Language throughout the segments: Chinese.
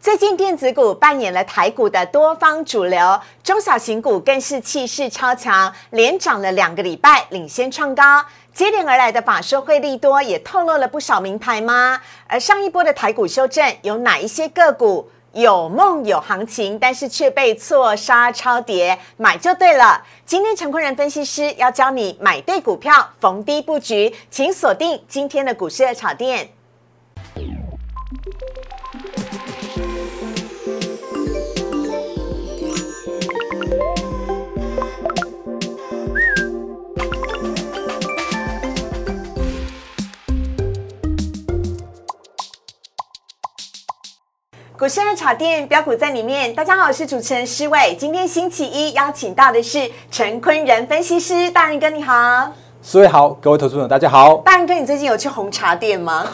最近电子股扮演了台股的多方主流，中小型股更是气势超强，连涨了两个礼拜，领先创高。接连而来的法说会利多也透露了不少名牌吗？而上一波的台股修正，有哪一些个股有梦有行情，但是却被错杀超跌，买就对了。今天陈坤仁分析师要教你买对股票，逢低布局，请锁定今天的股市的炒店。股市热炒店标股在里面，大家好，我是主持人施伟。今天星期一，邀请到的是陈坤仁分析师，大仁哥你好。四位好，各位投资者大家好。大仁哥，你最近有去红茶店吗？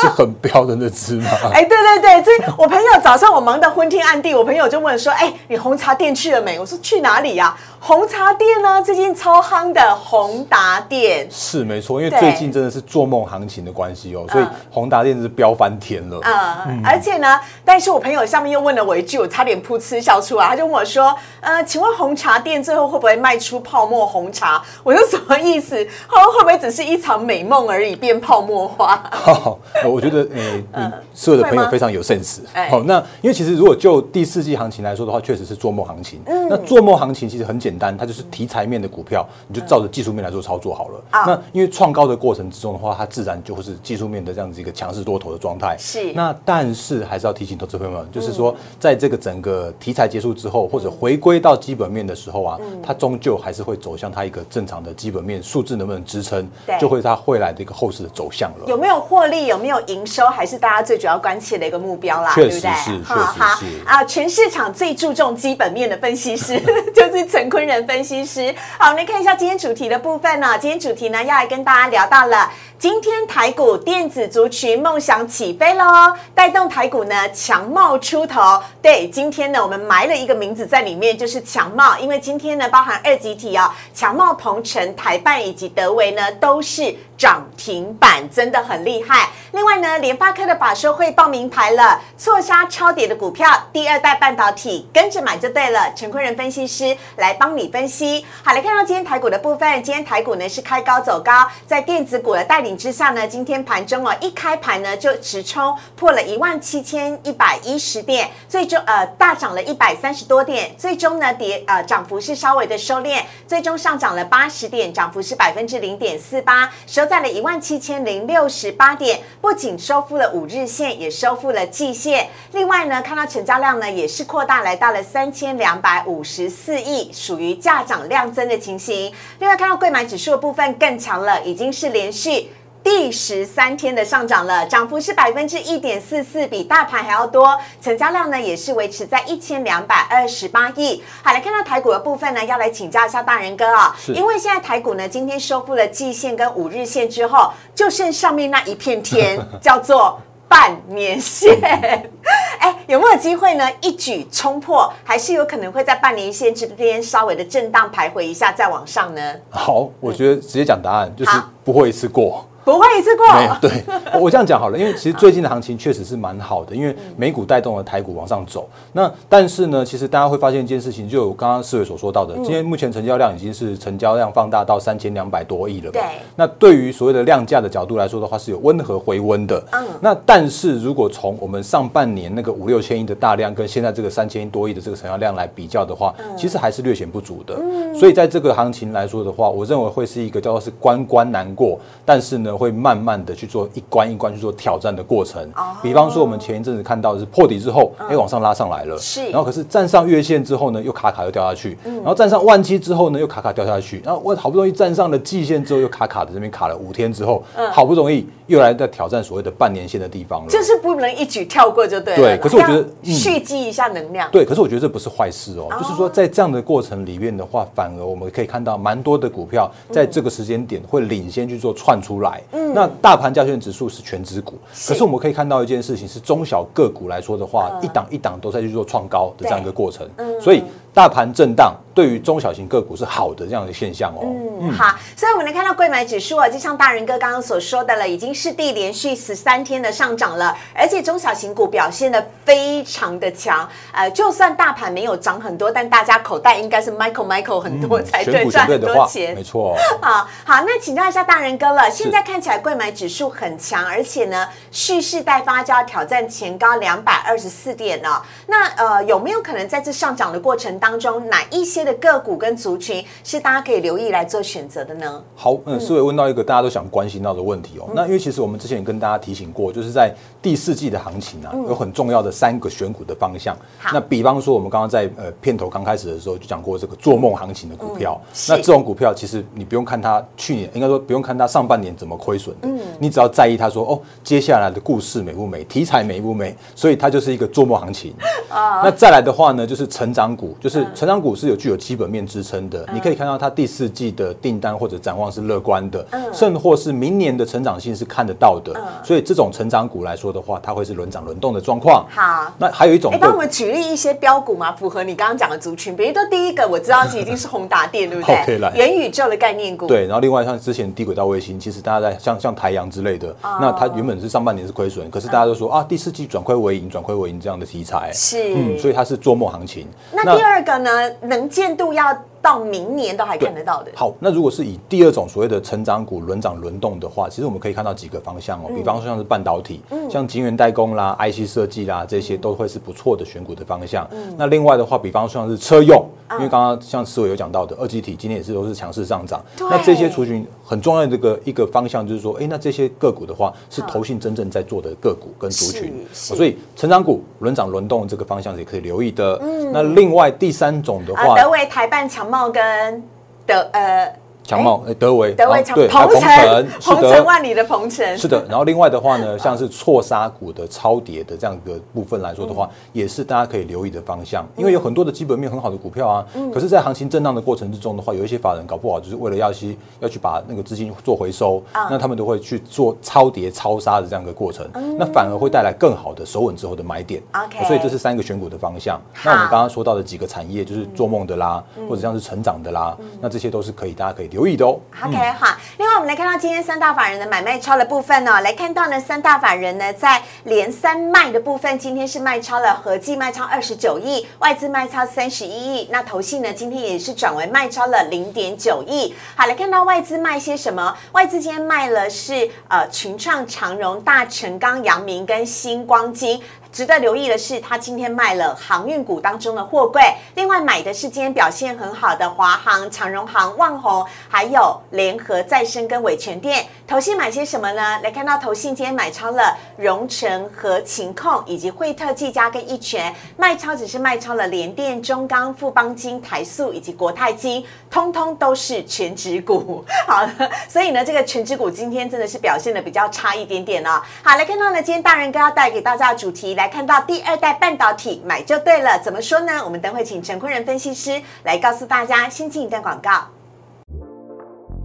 是 很标的那只吗？哎，对对对，这我朋友早上我忙得昏天暗地，我朋友就问说：“哎，你红茶店去了没？”我说：“去哪里呀？”红茶店呢？最近超夯的宏达店是没错，因为最近真的是做梦行情的关系哦，所以宏达店是飙翻天了。嗯，而且呢，但是我朋友下面又问了我一句，我差点噗嗤笑出来。他就问我说：“呃，请问红茶店最后会不会卖出泡沫红茶？”我说：“什么意思？会会不会只是一场美梦而已，变泡沫化？” 我觉得，呃，所有的朋友非常有 sense。好，那因为其实如果就第四季行情来说的话，确实是做梦行情。那做梦行情其实很简。简单，它就是题材面的股票，你就照着技术面来做操作好了。那因为创高的过程之中的话，它自然就会是技术面的这样子一个强势多头的状态。是。那但是还是要提醒投资朋友们，就是说，在这个整个题材结束之后，或者回归到基本面的时候啊，它终究还是会走向它一个正常的基本面数字能不能支撑，就会它未来的一个后市的走向了。有没有获利？有没有营收？还是大家最主要关切的一个目标啦？确实是，确实是。啊，全市场最注重基本面的分析师 就是陈坤人分析师。好，我们来看一下今天主题的部分呢。今天主题呢，要来跟大家聊到了。今天台股电子族群梦想起飞喽，带动台股呢强茂出头。对，今天呢我们埋了一个名字在里面，就是强茂，因为今天呢包含二级体哦，强茂、鹏程、台办以及德维呢都是涨停板，真的很厉害。另外呢，联发科的法说会报名牌了，错杀超跌的股票，第二代半导体跟着买就对了。陈坤仁分析师来帮你分析。好，来看到今天台股的部分，今天台股呢是开高走高，在电子股的带之下呢，今天盘中哦，一开盘呢就直冲破了一万七千一百一十点，最终呃大涨了一百三十多点，最终呢跌呃涨幅是稍微的收敛，最终上涨了八十点，涨幅是百分之零点四八，收在了一万七千零六十八点，不仅收复了五日线，也收复了季线。另外呢，看到成交量呢也是扩大来到了三千两百五十四亿，属于价涨量增的情形。另外看到贵买指数的部分更强了，已经是连续。第十三天的上涨了，涨幅是百分之一点四四，比大盘还要多。成交量呢也是维持在一千两百二十八亿。好，来看到台股的部分呢，要来请教一下大人哥啊，因为现在台股呢今天收复了季线跟五日线之后，就剩上面那一片天，叫做半年线。哎，有没有机会呢？一举冲破，还是有可能会在半年线这边稍微的震荡徘徊一下，再往上呢？好，我觉得直接讲答案就是不会一次过。不会一次过，没有对我这样讲好了，因为其实最近的行情确实是蛮好的，因为美股带动了台股往上走。那但是呢，其实大家会发现一件事情，就刚刚四位所说到的，今天目前成交量已经是成交量放大到三千两百多亿了。对。那对于所谓的量价的角度来说的话，是有温和回温的。嗯。那但是如果从我们上半年那个五六千亿的大量，跟现在这个三千多亿的这个成交量来比较的话，其实还是略显不足的。嗯。所以在这个行情来说的话，我认为会是一个叫做是关关难过，但是呢。会慢慢的去做一关一关去做挑战的过程。比方说我们前一阵子看到的是破底之后，哎，往上拉上来了。是。然后可是站上月线之后呢，又卡卡又掉下去。然后站上万七之后呢，又卡卡掉下去。然后我好不容易站上了季线之后，又卡卡的这边卡了五天之后，好不容易又来在挑战所谓的半年线的地方了。就是不能一举跳过就对了。对。可是我觉得蓄积一下能量。对。可是我觉得这不是坏事哦。就是说在这样的过程里面的话，反而我们可以看到蛮多的股票在这个时间点会领先去做窜出来。嗯。那大盘。加权指数是全指股，可是我们可以看到一件事情，是中小个股来说的话，一档一档都在去做创高的这样一个过程，所以大盘震荡。对于中小型个股是好的这样的现象哦。嗯，好，所以我们能看到贵买指数啊，就像大人哥刚刚所说的了，已经是第连续十三天的上涨了，而且中小型股表现的非常的强。呃，就算大盘没有涨很多，但大家口袋应该是 Michael Michael 很多才对，赚很多钱。没错。好，好，那请教一下大人哥了，现在看起来贵买指数很强，而且呢，蓄势待发，就要挑战前高两百二十四点了。那呃，有没有可能在这上涨的过程当中，哪一些的个股跟族群是大家可以留意来做选择的呢？好，嗯，思维问到一个大家都想关心到的问题哦。那因为其实我们之前也跟大家提醒过，就是在第四季的行情啊，有很重要的三个选股的方向。那比方说，我们刚刚在呃片头刚开始的时候就讲过这个做梦行情的股票。那这种股票其实你不用看它去年，应该说不用看它上半年怎么亏损的，你只要在意它说哦，接下来的故事美不美，题材美不美，所以它就是一个做梦行情。啊，那再来的话呢，就是成长股，就是成长股是有具有基本面支撑的。你可以看到它第四季的订单或者展望是乐观的，甚或是明年的成长性是看得到的。所以这种成长股来说的话，它会是轮涨轮动的状况。好，那还有一种，哎，帮我们举例一些标股嘛，符合你刚刚讲的族群。比如说第一个，我知道是已经是宏达电，对不对？元宇宙的概念股。对，然后另外像之前低轨道卫星，其实大家在像像台阳之类的，那它原本是上半年是亏损，可是大家都说啊，第四季转亏为盈，转亏为盈这样的题材。是，嗯，所以它是做梦行情。那第二个呢，能限度要。到明年都还看得到的。好，那如果是以第二种所谓的成长股轮涨轮动的话，其实我们可以看到几个方向哦。比方说像是半导体，像晶圆代工啦、IC 设计啦，这些都会是不错的选股的方向。那另外的话，比方说像是车用，因为刚刚像思维有讲到的，二级体今天也是都是强势上涨。那这些族群很重要的这个一个方向就是说，哎，那这些个股的话是投信真正在做的个股跟族群，所以成长股轮涨轮动这个方向也可以留意的。那另外第三种的话，德维台办强茂跟的呃。强茂，哎，德维，德维强，鹏程，鹏程万里的鹏程，是的。然后另外的话呢，像是错杀股的超跌的这样一个部分来说的话，也是大家可以留意的方向。因为有很多的基本面很好的股票啊，可是，在行情震荡的过程之中的话，有一些法人搞不好就是为了要去要去把那个资金做回收，那他们都会去做超跌超杀的这样一个过程，那反而会带来更好的守稳之后的买点。OK，所以这是三个选股的方向。那我们刚刚说到的几个产业，就是做梦的啦，或者像是成长的啦，那这些都是可以大家可以留意的哦。OK。好，另外我们来看到今天三大法人的买卖超的部分呢，来看到呢三大法人呢在连三卖的部分，今天是卖超了合计卖超二十九亿，外资卖超三十一亿，那投信呢今天也是转为卖超了零点九亿。好，来看到外资卖些什么？外资今天卖了是呃群创、长荣、大成钢、阳明跟星光金。值得留意的是，他今天卖了航运股当中的货柜，另外买的是今天表现很好的华航、长荣航、万宏，还有联合再生跟伟全电。投信买些什么呢？来看到投信今天买超了荣成和勤控，以及惠特技嘉跟一全，卖超只是卖超了联电、中钢、富邦金、台塑以及国泰金，通通都是全职股。好，所以呢，这个全职股今天真的是表现的比较差一点点哦。好，来看到呢，今天大人哥要带给大家的主题。来看到第二代半导体买就对了，怎么说呢？我们等会请陈坤仁分析师来告诉大家。先进一段广告，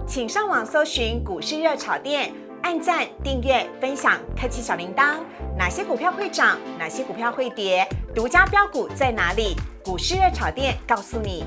请上网搜寻股市热炒店，按赞、订阅、分享，开启小铃铛。哪些股票会涨？哪些股票会跌？独家标股在哪里？股市热炒店告诉你。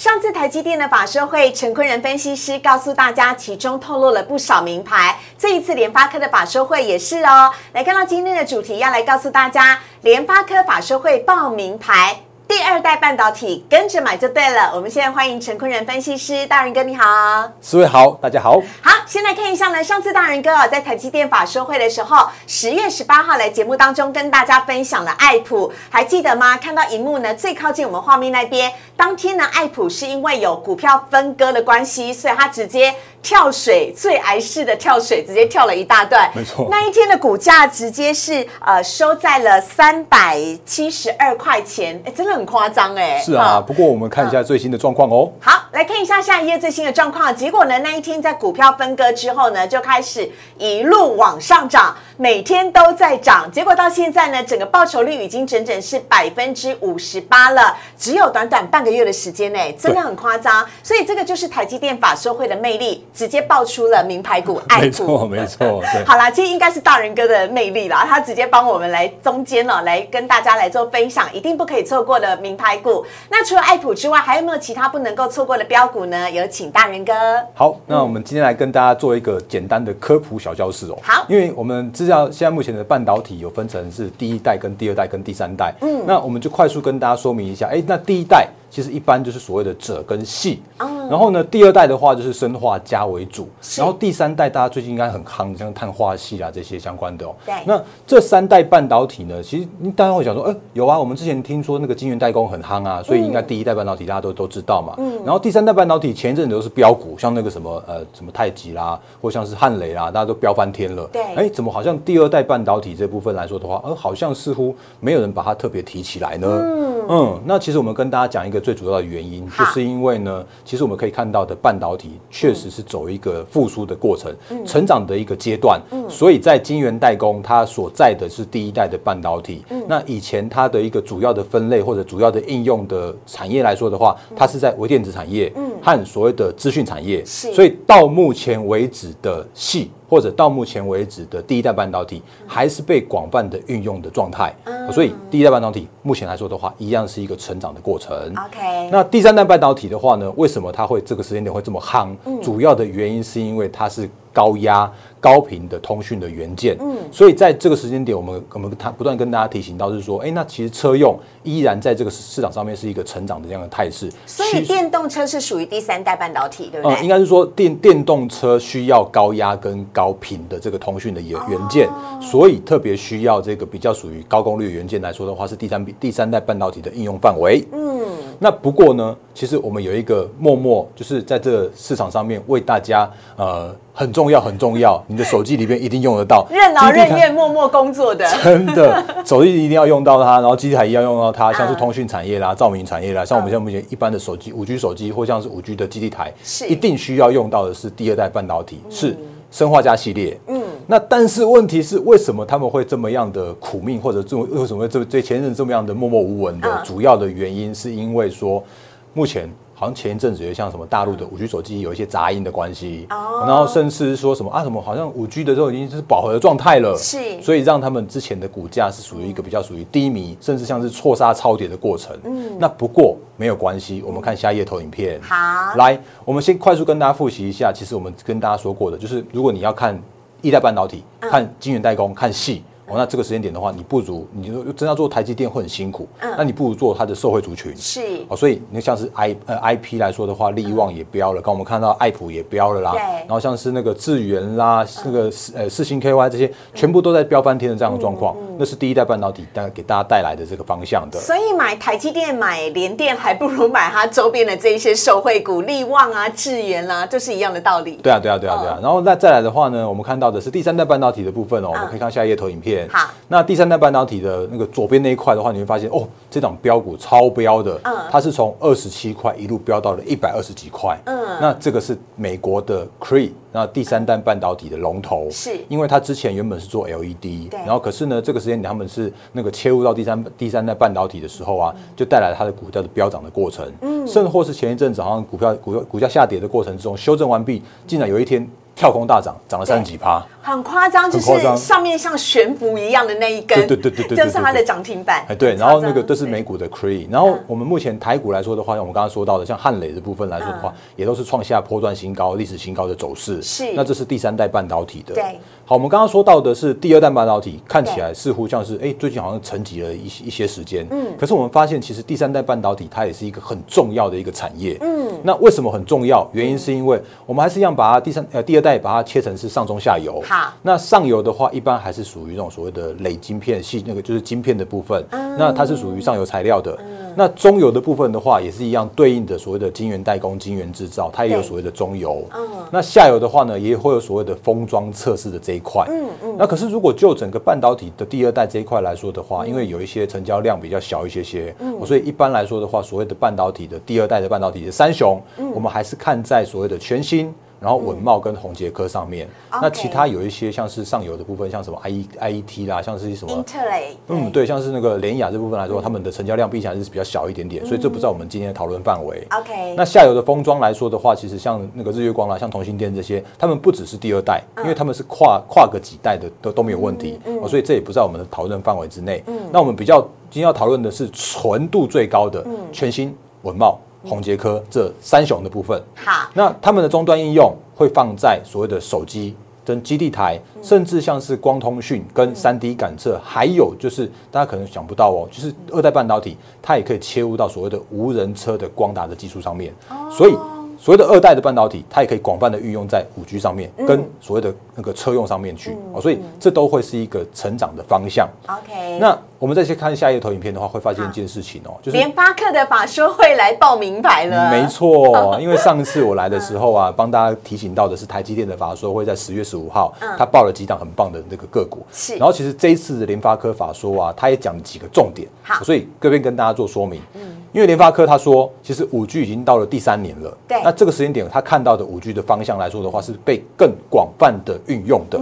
上次台积电的法说会，陈坤仁分析师告诉大家，其中透露了不少名牌。这一次联发科的法说会也是哦。来看到今天的主题，要来告诉大家，联发科法说会报名牌。第二代半导体跟着买就对了。我们现在欢迎陈坤仁分析师，大人哥你好，四位好，大家好。好，先来看一下呢，上次大人哥啊在台积电法说会的时候，十月十八号来节目当中跟大家分享了爱普，还记得吗？看到荧幕呢最靠近我们画面那边，当天呢爱普是因为有股票分割的关系，所以它直接。跳水最挨式的跳水，直接跳了一大段。没错，那一天的股价直接是呃收在了三百七十二块钱，哎，真的很夸张哎。是啊，不过我们看一下最新的状况哦。好，来看一下下一页最新的状况。结果呢，那一天在股票分割之后呢，就开始一路往上涨，每天都在涨。结果到现在呢，整个报酬率已经整整是百分之五十八了，只有短短半个月的时间内，真的很夸张。所以这个就是台积电法说会的魅力。直接爆出了名牌股爱，没错没错。好啦，其实应该是大人哥的魅力啦，他直接帮我们来中间哦，来跟大家来做分享，一定不可以错过的名牌股。那除了爱普之外，还有没有其他不能够错过的标股呢？有请大人哥。好，那我们今天来跟大家做一个简单的科普小教室哦。好因为我们知道现在目前的半导体有分成是第一代、跟第二代、跟第三代。嗯，那我们就快速跟大家说明一下。哎，那第一代其实一般就是所谓的锗跟细。然后呢，第二代的话就是生化镓为主，然后第三代大家最近应该很夯，像碳化系啊这些相关的哦。对那这三代半导体呢，其实大家会想说，哎、有啊，我们之前听说那个晶圆代工很夯啊，所以应该第一代半导体大家都都知道嘛。嗯然后第三代半导体前一阵子都是标股，像那个什么呃什么太极啦，或像是汉雷啦，大家都飙翻天了。对哎，怎么好像第二代半导体这部分来说的话，呃，好像似乎没有人把它特别提起来呢。嗯嗯那其实我们跟大家讲一个最主要的原因，就是因为呢，其实我们可以看到的半导体确实是走一个复苏的过程，成长的一个阶段。所以在晶圆代工，它所在的是第一代的半导体。那以前它的一个主要的分类或者主要的应用的产业来说的话，它是在微电子产业和所谓的资讯产业。是所以到目前为止的细。或者到目前为止的第一代半导体还是被广泛的运用的状态，所以第一代半导体目前来说的话，一样是一个成长的过程。OK，那第三代半导体的话呢，为什么它会这个时间点会这么夯？嗯主要的原因是因为它是高压、高频的通讯的元件。嗯，所以在这个时间点，我们我们它不断跟大家提醒到，是说，哎，那其实车用依然在这个市场上面是一个成长的这样的态势。所以电动车是属于第三代半导体，对不呃，对？应该是说电电动车需要高压跟高频的这个通讯的元元件，所以特别需要这个比较属于高功率的元件来说的话，是第三第三代半导体的应用范围。嗯，那不过呢，其实我们有一个默默就是在这个市场上面为大家呃很重要很重要，你的手机里面一定用得到，任劳任怨、默默工作的。真的，手机一定要用到它，然后机台一定要用到它，像是通讯产业啦、照明产业啦，像我们现在目前一般的手机、五 G 手机或像是五 G 的基地台，是。一定需要用到的是第二代半导体，是生化加系列。嗯，那但是问题是，为什么他们会这么样的苦命，或者这么为什么会这这前任这么样的默默无闻的？嗯主要的原因是因为说，目前。好像前一阵子有像什么大陆的五 G 手机有一些杂音的关系，哦然后甚至说什么啊什么好像五 G 的时候已经是饱和的状态了，是所以让他们之前的股价是属于一个比较属于低迷，甚至像是错杀超跌的过程。嗯，那不过没有关系，我们看下一页投影片。好，来，我们先快速跟大家复习一下，其实我们跟大家说过的，就是如果你要看一代半导体、嗯看晶圆代工、看细。哦，那这个时间点的话，你不如你就真要做台积电会很辛苦，嗯那你不如做它的受惠族群。是哦，所以你像是 I 呃 IP 来说的话，力旺也标了，刚我们看到爱普也标了啦，对然后像是那个智源啦，那个呃四星 KY 这些，全部都在飙翻天的这样的状况，那是第一代半导体带给大家带来的这个方向的。所以买台积电、买联电，还不如买它周边的这一些受惠股，力旺啊、智源啦、这是一样的道理。对啊，对啊，对啊，对啊。然后那再来的话呢，我们看到的是第三代半导体的部分哦，我嗯们可以看下一页投影片。好，那第三代半导体的那个左边那一块的话，你会发现哦，这档标股超标的，嗯。它是从二十七块一路飙到了一百二十几块。嗯。那这个是美国的 Cree，那第三代半导体的龙头，是。因为它之前原本是做 LED，对。然后可是呢，这个时间点他们是那个切入到第三第三代半导体的时候啊，就带来了它的股价的飙涨的过程。嗯，甚或是前一阵子好像股票股股价下跌的过程之中，修正完毕，竟然有一天跳空大涨，涨了三十几趴。很夸张，就是上面像悬浮一样的那一根，对对对对就是它的涨停板。哎，对，然后那个都是美股的 Cree，然后我们目前台股来说的话，像我们刚刚说到的，像汉磊的部分来说的话，也都是创下波段新高、历史新高的走势。是那这是第三代半导体的。对。好，我们刚刚说到的是第二代半导体，看起来似乎像是哎，最近好像沉寂了一些一些时间。嗯。可是我们发现，其实第三代半导体它也是一个很重要的一个产业。嗯。那为什么很重要？原因是因为我们还是一样把它第三呃第二代把它切成是上中下游。好那上游的话，一般还是属于那种所谓的累晶片系，那个就是晶片的部分。那它是属于上游材料的。那中游的部分的话，也是一样对应的所谓的晶圆代工、晶圆制造，它也有所谓的中游。那下游的话呢，也会有所谓的封装测试的这一块。嗯嗯。那可是如果就整个半导体的第二代这一块来说的话，因为有一些成交量比较小一些些，嗯所以一般来说的话，所谓的半导体的第二代的半导体的三雄，我们还是看在所谓的全新。然后文茂跟宏杰科上面，那其他有一些像是上游的部分，像什么 I E I E T 啦，像是什么英特雷，嗯，对，像是那个联雅这部分来说，他们的成交量毕竟还是比较小一点点，所以这不在我们今天的讨论范围。OK，那下游的封装来说的话，其实像那个日月光啦，像同心电这些，他们不只是第二代，因为他们是跨跨个几代的都都没有问题，哦所以这也不在我们的讨论范围之内。那我们比较今天要讨论的是纯度最高的全新文茂、宏杰科这三雄的部分。好，那他们的终端应用会放在所谓的手机。跟基地台，甚至像是光通讯跟三 D 感测，还有就是大家可能想不到哦，就是二代半导体，它也可以切入到所谓的无人车的光达的技术上面。所以所谓的二代的半导体，它也可以广泛的运用在五 G 上面，跟所谓的那个车用上面去。哦，所以这都会是一个成长的方向。OK，那我们再去看下一个投影片的话，会发现一件事情哦，就是联发科的法说会来报名牌了，没错，因为上次我来的时候啊，帮大家提醒到的是台积电的法说会在十月十五号，他报了几档很棒的那个个股。是然后其实这一次的联发科法说啊，他也讲了几个重点，好所以这边跟大家做说明。因为联发科他说，其实五 G 已经到了第三年了，对那这个时间点他看到的五 G 的方向来说的话，是被更广泛的运用的。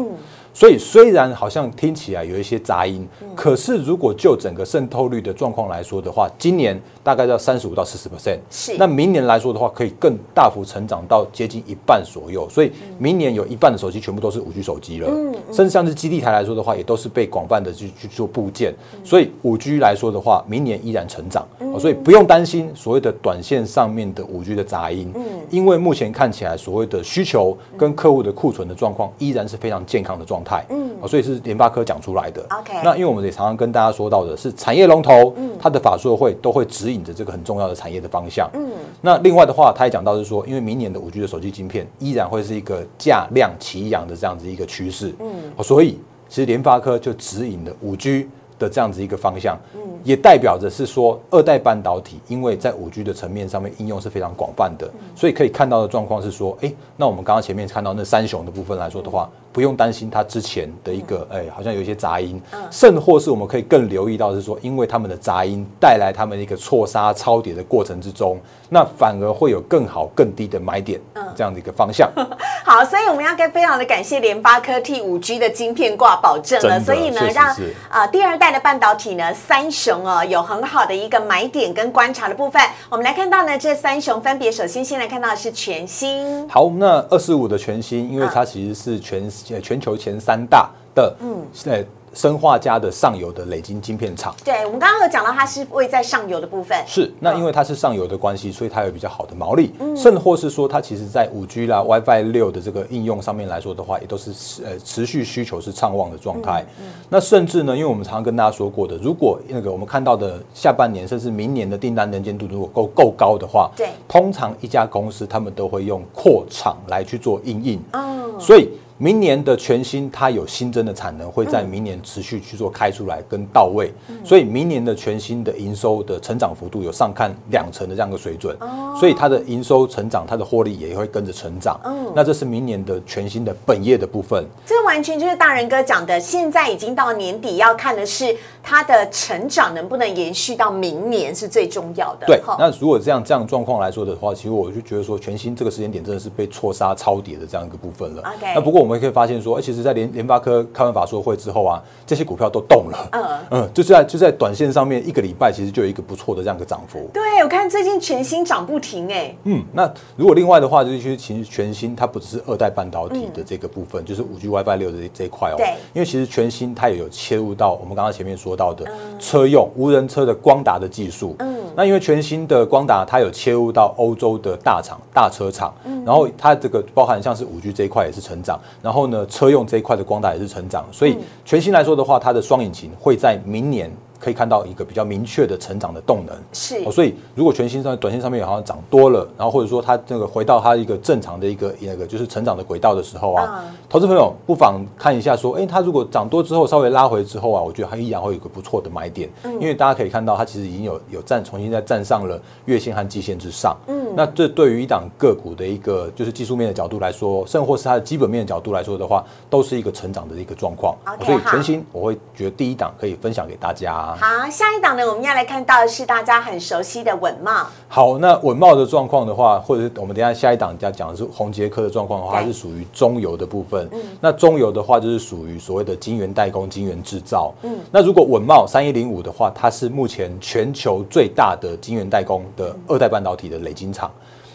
所以虽然好像听起来有一些杂音，可是如果就整个渗透率的状况来说的话，今年大概要三十五到四十 percent，是。那明年来说的话，可以更大幅成长到接近一半左右。所以明年有一半的手机全部都是五 G 手机了，嗯甚至像是基地台来说的话，也都是被广泛的去去做部件。所以五 G 来说的话，明年依然成长，哦所以不用担心所谓的短线上面的五 G 的杂音，嗯。因为目前看起来所谓的需求跟客户的库存的状况依然是非常健康的状态，嗯，所以是联发科讲出来的。OK 那因为我们也常常跟大家说到的是产业龙头，它的法说会都会指引着这个很重要的产业的方向。嗯，那另外的话，他也讲到是说，因为明年的五 G 的手机晶片依然会是一个价量齐扬的这样子一个趋势。嗯，所以其实联发科就指引了五 G 的这样子一个方向，也代表着是说二代半导体，因为在五 G 的层面上面应用是非常广泛的，所以可以看到的状况是说，哎，那我们刚刚前面看到那三雄的部分来说的话，不用担心它之前的一个，哎，好像有一些杂音，甚或是我们可以更留意到是说，因为他们的杂音带来他们一个错杀超跌的过程之中，那反而会有更好更低的买点这样的一个方向。好，所以我们要跟非常的感谢联发科 T 五 G 的晶片挂保证了，所以呢让是。啊、第二代的半导体呢三雄哦有很好的一个买点跟观察的部分。我们来看到呢这三雄分别，首先先来看到的是全新，好，那二十五的全新，因为它其实是全呃全球前三大的，嗯，呃，生化家的上游的累晶晶片厂。对我们刚刚有讲到它是位在上游的部分，是，那因为它是上游的关系，所以它有比较好的毛利，甚或是说它其实在五 G 啦、WiFi 六的这个应用上面来说的话，也都是呃持续需求是畅旺的状态。那甚至呢，因为我们常常跟大家说过的，如果那个我们看到的下半年甚至明年的订单能见度如果够够高的话，对。通常一家公司他们都会用扩厂来去做应应，嗯，所以明年的全新它有新增的产能，会在明年持续去做开出来跟到位，所以明年的全新的营收的成长幅度有上看两成的这样一个水准，所以它的营收成长，它的获利也会跟着成长。那这是明年的全新的本业的部分。这完全就是大人哥讲的，现在已经到年底，要看的是它的成长能不能延续到明年是最重要的。对，那如果这样这样状况来说的话，其实我就觉得说，全新这个时间点真的是被错杀超跌的这样一个部分了。OK 那不过我们也可以发现说，哎、其实，在联联发科开完法说会之后啊，这些股票都动了。嗯 嗯，就是在就在短线上面，一个礼拜其实就有一个不错的这样一个涨幅。对，我看最近全新涨不停哎、嗯，那如果另外的话，就是其实全新它不只是二代半导体的这个部分，就是五 G WiFi 六的这这一块哦。对因为其实全新它也有切入到我们刚刚前面说到的车用无人车的光达的技术。嗯，那因为全新的光达它有切入到欧洲的大厂、大车厂，然后它这个包含像是五 G 这一块也是成长，然后呢车用这一块的光大也是成长，所以全新来说的话，它的双引擎会在明年。可以看到一个比较明确的成长的动能，是。哦，所以如果全新上短线上面好像涨多了，然后或者说它这个回到它一个正常的一个那个就是成长的轨道的时候啊，嗯。投资朋友不妨看一下说，哎、它如果涨多之后稍微拉回之后啊，我觉得它依然会有一个不错的买点，因为大家可以看到它其实已经有有站重新再站上了月线和季线之上，嗯，那这对于一档个股的一个就是技术面的角度来说，甚或是它的基本面的角度来说的话，都是一个成长的一个状况。所以全新我会觉得第一档可以分享给大家。差。好，下一档呢，我们要来看到的是大家很熟悉的稳茂。好，那稳茂的状况的话，或者是我们等下下一档要讲的是宏杰科的状况的话，它是属于中游的部分。那中游的话，就是属于所谓的晶圆代工、晶圆制造。嗯，那如果稳茂三一零五的话，它是目前全球最大的晶圆代工的二代半导体的累晶厂。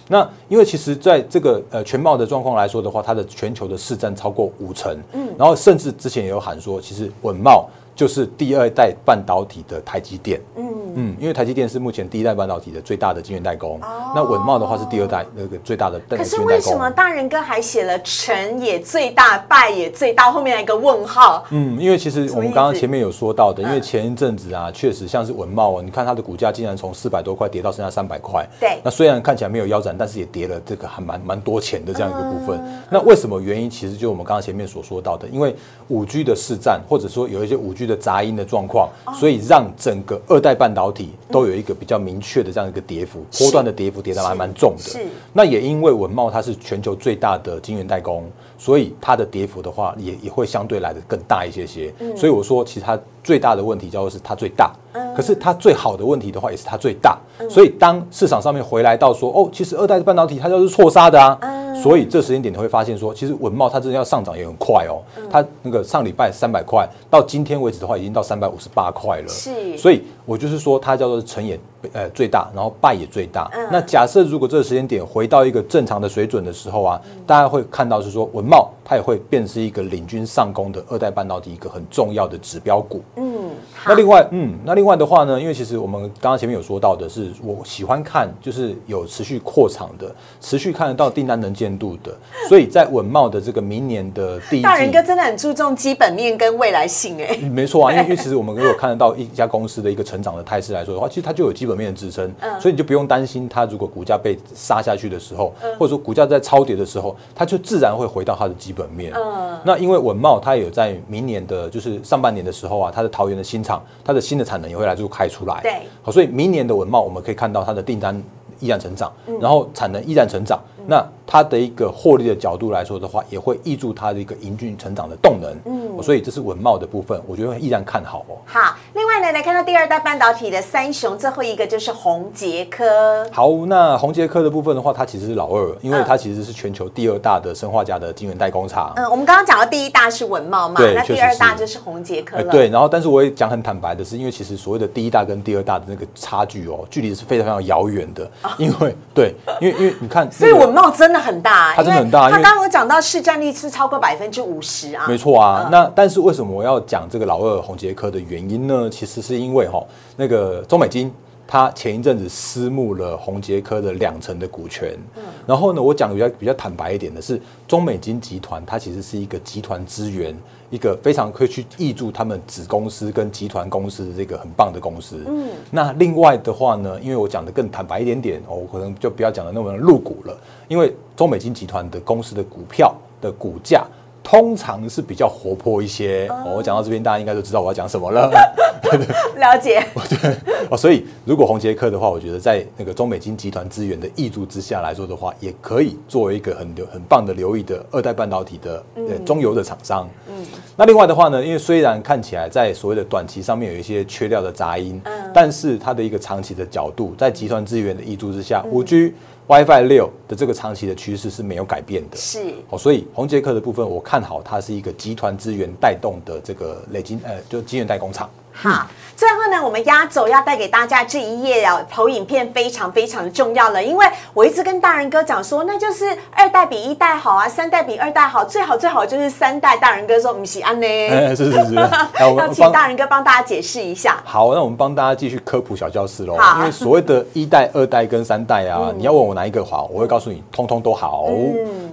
那因为其实在这个呃全茂的状况来说的话，它的全球的市占超过五成，嗯，然后甚至之前也有喊说，其实稳茂就是第二代半导体的台积电，嗯嗯，因为台积电是目前第一代半导体的最大的晶圆代工，那稳茂的话是第二代那个最大的可是为什么。大人哥还写了成也最大，败也最大，后面一个问号？嗯，因为其实我们刚刚前面有说到的，因为嗯前一阵子啊，确实像是文茂啊，你看它的股价竟然从四百多块跌到剩下三百块。对那虽然看起来没有腰斩，但是也跌了这个还蛮蛮多钱的这样一个部分。嗯那为什么原因？其实就我们刚刚前面所说到的，因为五 G 的市占，或者说有一些五 G 的杂音的状况，哦所以让整个二代半导体都有一个比较明确的这样一个跌幅，波段的跌幅跌得还蛮重的。是那也因为文茂它是全球最大的晶圆代工，所以它的跌幅的话也也会相对来的更大一些些。嗯所以我说，其实它最大的问题叫做是它最大，可是它最好的问题的话也是它最大。嗯所以当市场上面回来到说，哦，其实二代半导体它就是错杀的啊。嗯所以这时间点你会发现说，其实文茂它真的要上涨也很快哦。嗯它那个上礼拜三百块，到今天为止的话已经到三百五十八块了。是所以我就是说，它叫做成也呃最大，然后败也最大。嗯那假设如果这个时间点回到一个正常的水准的时候啊，大家会看到是说文茂它也会变成一个领军上攻的二代半导体一个很重要的指标股。嗯，好那另外，嗯，那另外的话呢，因为其实我们刚刚前面有说到的是，我喜欢看就是有持续扩厂的，持续看得到订单能见度的，所以在稳茂的这个明年的第一季，大人哥真的很注重基本面跟未来性哎。嗯没错啊，因为 因为其实我们如果看得到一家公司的一个成长的态势来说的话，其实它就有基本面的支撑，嗯所以你就不用担心它如果股价被杀下去的时候，或者说股价在超跌的时候，它就自然会回到它的基本面。嗯那因为稳茂它也有在明年的就是上半年的时候啊，它的桃园的新厂，它的新的产能也会来就开出来。对好，所以明年的文茂我们可以看到它的订单依然成长，嗯然后产能依然成长，那它的一个获利的角度来说的话，也会抑注它的一个营运成长的动能。嗯，所以这是文茂的部分，我觉得依然看好哦。好，另外呢，来看到第二代半导体的三雄，最后一个就是宏杰科。好，那宏杰科的部分的话，它其实是老二，因为嗯它其实是全球第二大的生化家的晶圆代工厂。嗯，我们刚刚讲到第一大是文茂嘛，那第二大就是宏杰科了。哎对，然后但是我也讲很坦白的是，因为其实所谓的第一大跟第二大的那个差距哦，距离是非常非常遥远的。因为对，因为因为你看、那个，所以文茂真的很大，它真的很大因为它刚刚有讲到市占率是超过百分之五十啊。没错啊，那但是为什么我要讲这个老二红杰科的原因呢？其实是因为哈，那个中美金。它前一阵子私募了宏杰科的两成的股权，然后呢，我讲比较比较坦白一点的是，中美金集团它其实是一个集团资源，一个非常可以去挹注他们子公司跟集团公司的这个很棒的公司。嗯，那另外的话呢，因为我讲的更坦白一点点哦，我可能就不要讲的那么露骨了，因为中美金集团的公司的股票的股价。通常是比较活泼一些、哦，我讲到这边，大家应该都知道我要讲什么了。了解。哦，所以如果红杰克的话，我觉得在那个中美金集团资源的挹注之下来说的话，也可以作为一个很留很棒的留意的二代半导体的呃中游的厂商。嗯，那另外的话呢，因为虽然看起来在所谓的短期上面有一些缺料的杂音，嗯，但是它的一个长期的角度，在集团资源的挹注之下，五 G、WiFi 六的这个长期的趋势是没有改变的。是哦，所以红杰克的部分，我看好它是一个集团资源带动的这个累积，呃，就晶圆代工厂。好，最后呢，我们压轴要带给大家这一页啊，投影片非常非常的重要了，因为我一直跟大人哥讲说，那就是二代比一代好啊，三代比二代好，最好最好就是三代。大人哥说不是安呢，哎，是是是，要请大人哥帮大家解释一下。好，那我们帮大家继续科普小教室喽。因为所谓的一代、二代跟三代啊，你要问我哪一个好，我会告诉你，通通都好。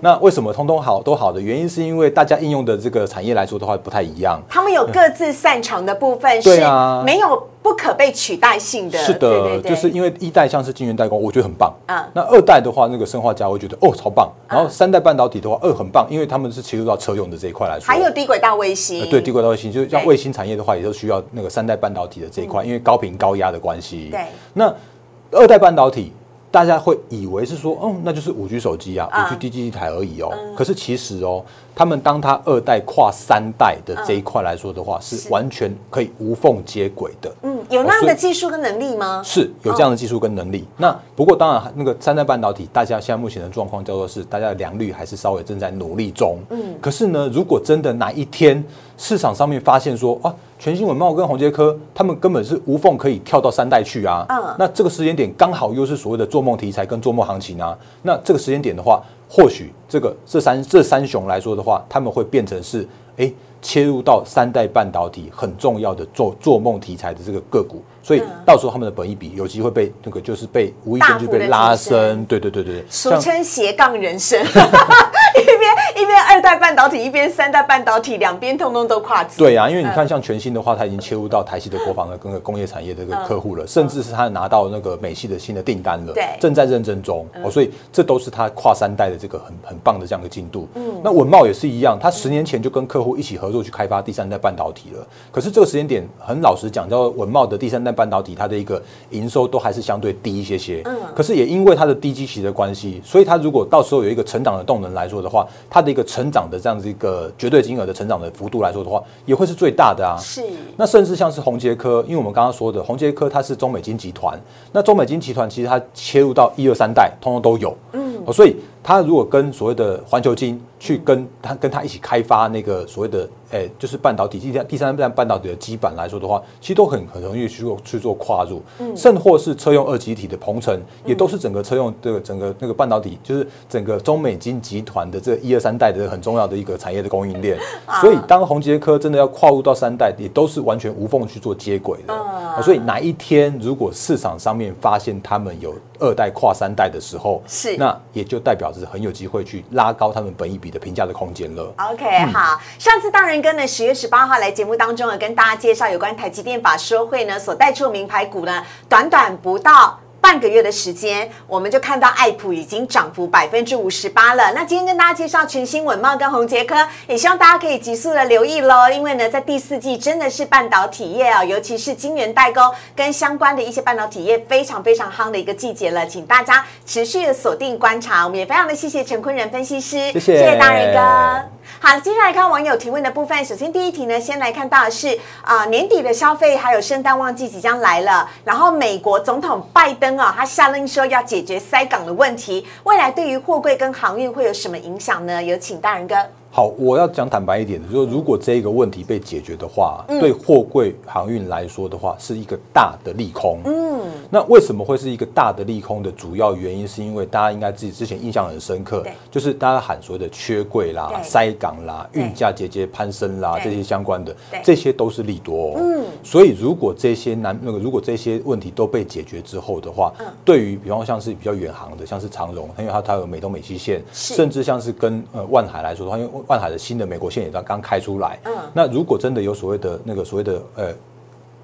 那为什么通通好都好的原因，是因为大家应用的这个产业来说的话不太一样。他们有各自擅长的部分，对是啊没有不可被取代性的。是的，就是因为一代像是晶圆代工，我觉得很棒。嗯那二代的话，那个生化家我会觉得哦超棒。然后三代半导体的话，二很棒，因为他们是切入到车用的这一块来说。还有低轨道卫星，呃对低轨道卫星，就是像对卫星产业的话，也都需要那个三代半导体的这一块，因为高频高压的关系。对，那二代半导体大家会以为是说，哦，那就是五 G 手机啊，啊五 G 低基台而已哦。可是其实哦，他们当他二代跨三代的这一块来说的话，是是完全可以无缝接轨的。嗯，有那样的技术跟能力吗？是有这样的技术跟能力。那不过当然，那个三代半导体，大家现在目前的状况叫做是，大家的良率还是稍微正在努力中。嗯，可是呢，如果真的哪一天市场上面发现说啊，全新文茂跟宏杰科他们根本是无缝可以跳到三代去啊，嗯那这个时间点刚好又是所谓的做梦题材跟做梦行情啊，那这个时间点的话，或许这个这三这三雄来说的话，他们会变成是哎。切入到三代半导体很重要的做做梦题材的这个个股，所以到时候他们的本益比有机会被那个就是被无意间就被拉升，对对对对对，俗称斜杠人生，一边二代半导体，一边三代半导体，两边通通都跨足。对啊，因为你看像全新的话，它已经切入到台系的国防的跟工业产业的这个客户了，甚至是他拿到那个美系的新的订单了，对。正在认证中。哦，所以这都是他跨三代的这个很很棒的这样的进度。嗯，那文茂也是一样，他十年前就跟客户一起合作去开发第三代半导体了，可是这个时间点很老实讲，叫文茂的第三代半导体，它的一个营收都还是相对低一些些。嗯，可是也因为它的低基期的关系，所以它如果到时候有一个成长的动能来说的话，它的一个成长的这样子一个绝对金额的成长的幅度来说的话，也会是最大的啊。是。那甚至像是宏杰科，因为我们刚刚说的宏杰科，它是中美金集团，那中美金集团其实它切入到一二三代，通通都有，嗯，所以它如果跟所谓的环球金去跟它跟它一起开发那个所谓的，诶、就是半导体第三第三代半导体的基板来说的话，其实都很很容易去做去做跨入，甚或是车用二极体的鹏程，也都是整个车用这个整个那个半导体，就是整个中美金集团的这一二三代的很重要的一个产业的供应链，所以当宏杰科真的要跨入到三代，也都是完全无缝去做接轨的。哦所以哪一天如果市场上面发现他们有二代跨三代的时候，是。那也就代表着很有机会去拉高他们本一笔的评价的空间了。OK，好。上次大人哥呢，十月十八号来节目当中呢，跟大家介绍有关台积电法说会呢所带出的名牌股呢，短短不到。半个月的时间，我们就看到爱普已经涨幅百分之五十八了。那今天跟大家介绍全新稳茂跟宏杰科，也希望大家可以急速的留意喽。因为呢，在第四季真的是半导体业啊，尤其是晶圆代工跟相关的一些半导体业非常非常夯的一个季节了，请大家持续的锁定观察。我们也非常的谢谢陈坤仁分析师，谢谢谢谢大人哥。好，接下来看网友提问的部分。首先第一题呢，先来看到的是啊、年底的消费还有圣诞旺季即将来了，然后美国总统拜登啊，他下令说要解决塞港的问题，未来对于货柜跟航运会有什么影响呢？有请大人哥。好，我要讲坦白一点的，就是如果这个问题被解决的话，对货柜航运来说的话，是一个大的利空。嗯，那为什么会是一个大的利空的主要原因，是因为大家应该自己之前印象很深刻，就是大家喊所谓的缺柜啦对、塞港啦、对。运价节节攀升啦，对。这些相关的对，这些都是利多、哦。嗯，所以如果这些难那个如果这些问题都被解决之后的话，嗯。对于比方像是比较远航的，像是长荣，因为它它有美东美西线，甚至像是跟呃万海来说的话，因为万海的新的美国线也刚刚开出来，嗯。那如果真的有所谓的那个所谓的呃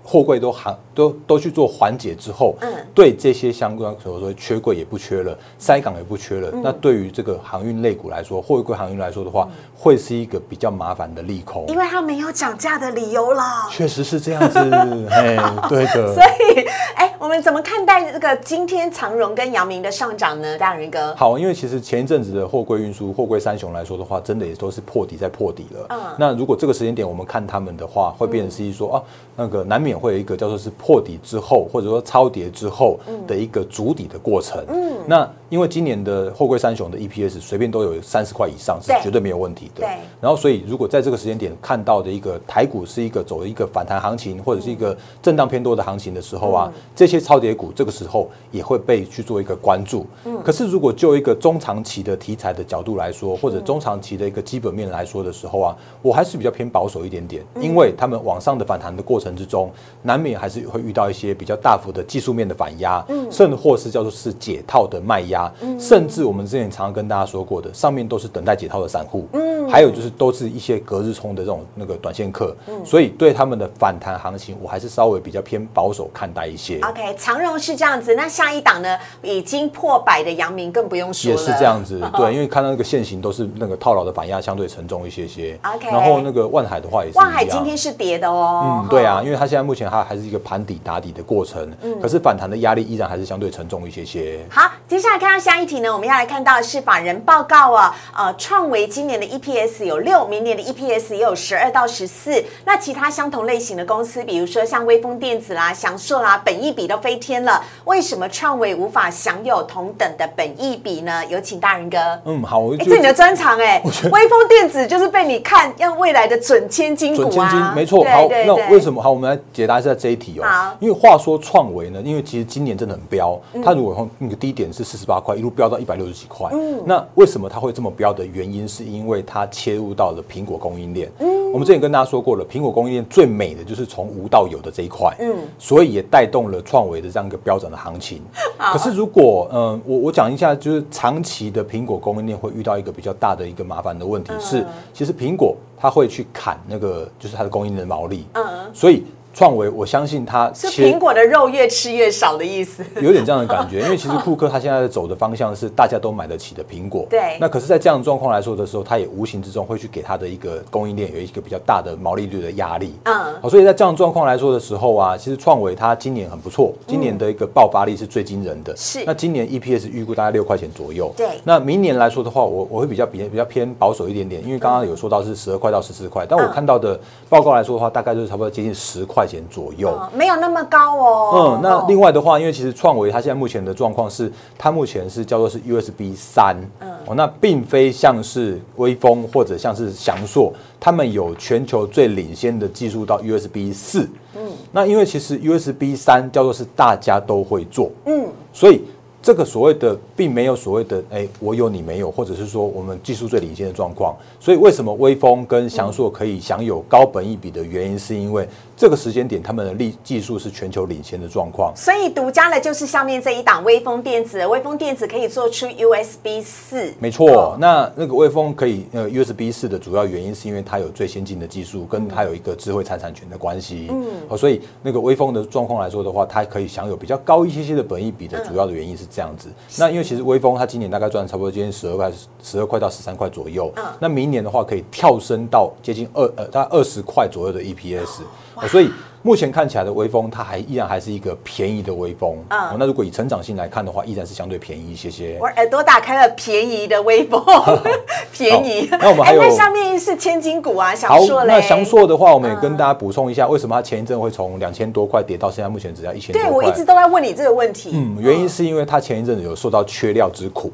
货柜都航都都去做缓解之后，嗯对这些相关所说缺柜也不缺了，塞港也不缺嗯了，那对于这个航运类股来说，货柜航运来说的话，会是一个比较麻烦的利空。因为它没有涨价的理由了。确实是这样子，哎，对的。所以，哎，我们怎么看待这个今天长荣跟阳明的上涨呢？大人哥，好，因为其实前一阵子的货柜运输、货柜三雄来说的话，真的也都是破底在破底了。嗯那如果这个时间点我们看他们的话，会变成是一说、啊，那个难免会有一个叫做是破底之后，或者说超跌之后的一个筑底的过程。嗯，那因为今年的货柜三雄的 EPS 随便都有三十块以上，是对。绝对没有问题的。对。然后，所以如果在这个时间点看到的一个台股是一个走一个反弹行情，或者是一个震荡偏多的行情的时候啊，这些超跌股这个时候也会被去做一个关注。可是如果就一个中长期的题材的角度来说，或者中长期的一个基本面来说的时候啊，我还是比较偏保守一点点，因为他们往上的反弹的过程之中，难免还是会遇到一些比较大幅的技术面的反压，嗯。甚或是叫做是解套的卖压。嗯，甚至我们之前常常跟大家说过的，上面都是等待解套的散户，嗯，还有就是都是一些隔日冲的这种那个短线客，嗯。所以对他们的反弹行情，我还是稍微比较偏保守看待一些。OK，长荣是这样子，那下一档呢，已经破百的阳明更不用说了，也是这样子，对，因为看到那个线型都是那个套牢的反压相对沉重一些些。OK 然后那个万海的话也是万海今天是跌的哦，嗯，对啊，因为它现在目前它还是一个盘底打底的过程，嗯可是反弹的压力依然还是相对沉重一些些。好，接下来看到下一题呢，我们要来看到的是法人报告啊，呃，创维今年的 EPS 有六，明年的 EPS 也有十二到十四。那其他相同类型的公司，比如说像微风电子啦、翔硕啦，本益比都飞天了，为什么创维无法享有同等的本益比呢？有请大人哥。嗯，好，我这你的专长哎，微风电子就是被你看要未来的准千金股准千金啊，没错。好，那为什么好？我们来解答一下这一题好哦。因为话说创维呢，因为其实今年真的很飙，嗯它如果从那个低点是四十八块，一路飙到一百六十几块。嗯，那为什么它会这么飙的原因，是因为它切入到了苹果供应链。嗯，我们之前跟大家说过了，苹果供应链最美的就是从无到有的这一块。嗯，所以也带动了创维的这样一个飙涨的行情。可是如果嗯，我我讲一下，就是长期的苹果供应链会遇到一个比较大的一个麻烦的问题是，其实苹果它会去砍那个就是它的供应链的毛利。嗯，所以创维，我相信它是苹果的肉越吃越少的意思。有点这样的感觉，因为其实库克他现在走的方向是大家都买得起的苹果。对那可是，在这样的状况来说的时候，他也无形之中会去给他的一个供应链有一个比较大的毛利率的压力。嗯好，所以在这样的状况来说的时候啊，其实创维它今年很不错，今年的一个爆发力是最惊人的。是那今年 EPS 预估大概六块钱左右。对那明年来说的话，我我会比较比比较偏保守一点点，因为刚刚有说到是十二块到十四块，但我嗯看到的报告来说的话，大概就是差不多接近十块钱左右。哦没有那么高哦。嗯，那另外外的话，因为其实创维它现在目前的状况是，它目前是叫做是 USB 三，嗯，哦，那并非像是微风或者像是翔硕，他们有全球最领先的技术到 USB 四，嗯，那因为其实 USB 三叫做是大家都会做，嗯，所以这个所谓的并没有所谓的哎、我有你没有，或者是说我们技术最领先的状况。所以为什么微风跟翔硕可以享有高本益比的原因，是因为这个时间点他们的力技术是全球领先的状况。所以独家的就是上面这一档微风电子，微风电子可以做出 USB 四，没错，那那个微风可以呃 USB 四的主要原因是因为它有最先进的技术，跟它有一个智慧财产权的关系。嗯，哦，所以那个微风的状况来说的话，它可以享有比较高一些些的本益比的主要的原因是这样子。那因为其实微风它今年大概赚差不多接近十二块，十二块到十三块左右。嗯那明年的话可以跳升到接近二呃大概二十块左右的 EPS。哦，所以目前看起来的微风它还依然还是一个便宜的微风。嗯哦，那如果以成长性来看的话，依然是相对便宜一些些。我耳朵打开了，便宜的微风，便宜。好那我们还有上面是千金股啊，翔，硕嘞。那翔硕的话，我们也跟大家补充一下，为什么它前一阵会从两千多块跌到现在目前只要一千多块？对我一直都在问你这个问题。嗯，原因是因为它前一阵子有受到缺料之苦。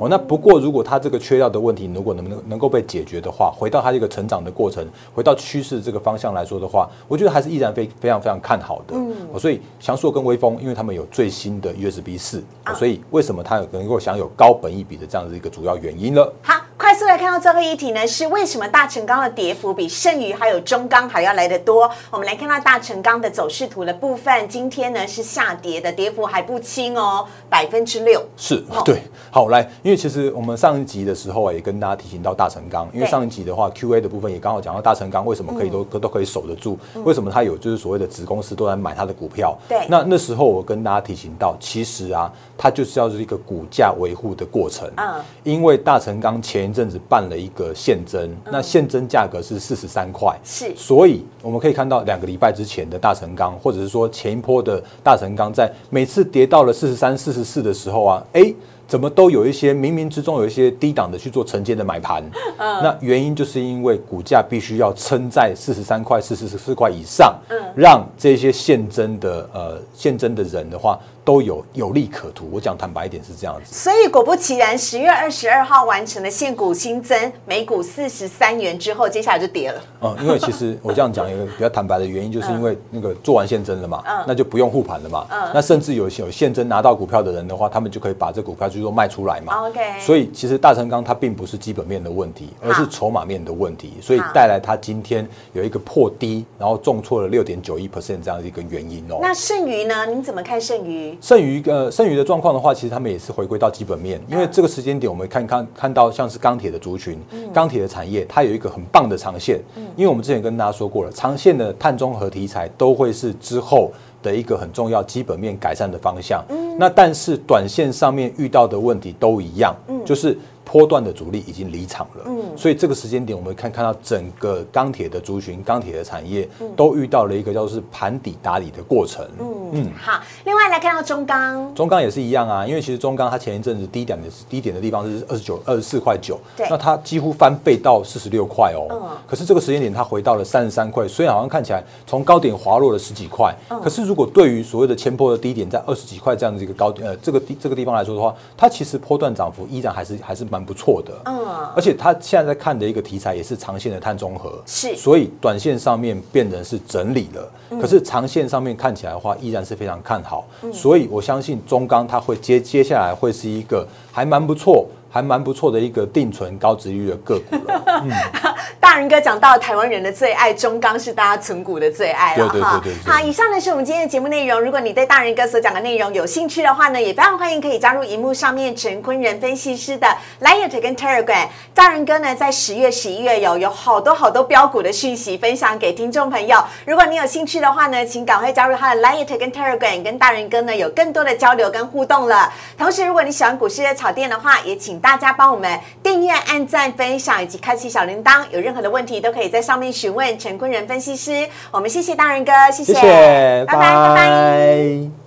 哦，那不过如果它这个缺料的问题如果能不能能够被解决的话，回到它这个成长的过程，回到趋势这个方向来说的话，我觉得还是依然非非常非常看好的。嗯，所以翔硕跟微风，因为他们有最新的 USB 四、哦，所以为什么它有能够享有高本益比的这样的一个主要原因了。好，快速来看到最后一题呢，是为什么大成钢的跌幅比剩余还有中钢还要来得多？我们来看到大成钢的走势图的部分，今天呢是下跌的，跌幅还不轻哦，百分之六。是哦对，好来，因为其实我们上一集的时候啊，也跟大家提醒到大成钢，因为上一集的话，Q&A 的部分也刚好讲到大成钢为什么可以都、都可以守得住，为什么它有就是所谓的子公司都在买它的股票。对那那时候我跟大家提醒到，其实啊，它就是要是一个股价维护的过程。嗯因为大成钢前一阵子办了一个现增，那现增价格是四十三块，是。所以我们可以看到两个礼拜之前的大成钢，或者是说前一波的大成钢，在每次跌到了四十三、四十四的时候啊，哎。怎么都有一些冥冥之中有一些低档的去做承接的买盘，那原因就是因为股价必须要撑在四十三块、四十四块以上，让这些现增的呃现增的人的话都有有利可图。我讲坦白一点是这样子。所以果不其然，十月二十二号完成了现股新增，每股四十三元之后，接下来就跌了。嗯，因为其实 我这样讲一个比较坦白的原因，就是因为那个做完现增了嘛，那就不用护盘了嘛。那甚至有有现增拿到股票的人的话，他们就可以把这股票去续都卖出来嘛。OK 所以其实大成钢它并不是基本面的问题，而是筹码面的问题，所以带来它今天有一个破低，然后重挫了六点九一 percent 这样的一个原因哦。那剩余呢？您怎么看剩余？剩余呃剩余的状况的话，其实他们也是回归到基本面，因为这个时间点我们看看看到像是钢铁的族群、钢铁的产业，它有一个很棒的长线。因为我们之前跟大家说过了，长线的碳中和题材都会是之后的一个很重要基本面改善的方向。那但是短线上面遇到的问题都一样，就是。波段的主力已经离场了，嗯，所以这个时间点，我们看看到整个钢铁的族群、钢铁的产业都遇到了一个叫做是盘底打底的过程，嗯嗯，好。另外来看到中钢，中钢也是一样啊，因为其实中钢它前一阵子低点的低点的地方是二十九、二十四块九，对。那它几乎翻倍到四十六块哦。嗯。可是这个时间点它回到了三十三块，虽然好像看起来从高点滑落了十几块，嗯。可是如果对于所谓的前波的低点在二十几块这样的一个高点，呃，这个地这个地方来说的话，它其实波段涨幅依然还是还是蛮不错的。嗯，而且他现在在看的一个题材也是长线的碳中和，是。所以短线上面变成是整理了，可是长线上面看起来的话，依然是非常看好，所以我相信中钢它会接接下来会是一个还蛮不错。还蛮不错的一个定存高值率的个股了，大人哥讲到台湾人的最爱中钢是大家存股的最爱了对对哈对对。对好，以上呢是我们今天的节目内容。如果你对大人哥所讲的内容有兴趣的话呢，也非常欢迎可以加入荧幕上面陈坤仁分析师的 Light 跟 Telegram。大人哥呢在十月、十一月有有好多好多标股的讯息分享给听众朋友。如果你有兴趣的话呢，请赶快加入他的 Light 跟 Telegram，跟大人哥呢有更多的交流跟互动了。同时，如果你喜欢股市的炒店的话，也请大家帮我们订阅、按赞、分享以及开启小铃铛。有任何的问题都可以在上面询问陈坤仁分析师。我们谢谢大仁哥，谢谢谢，拜拜拜拜。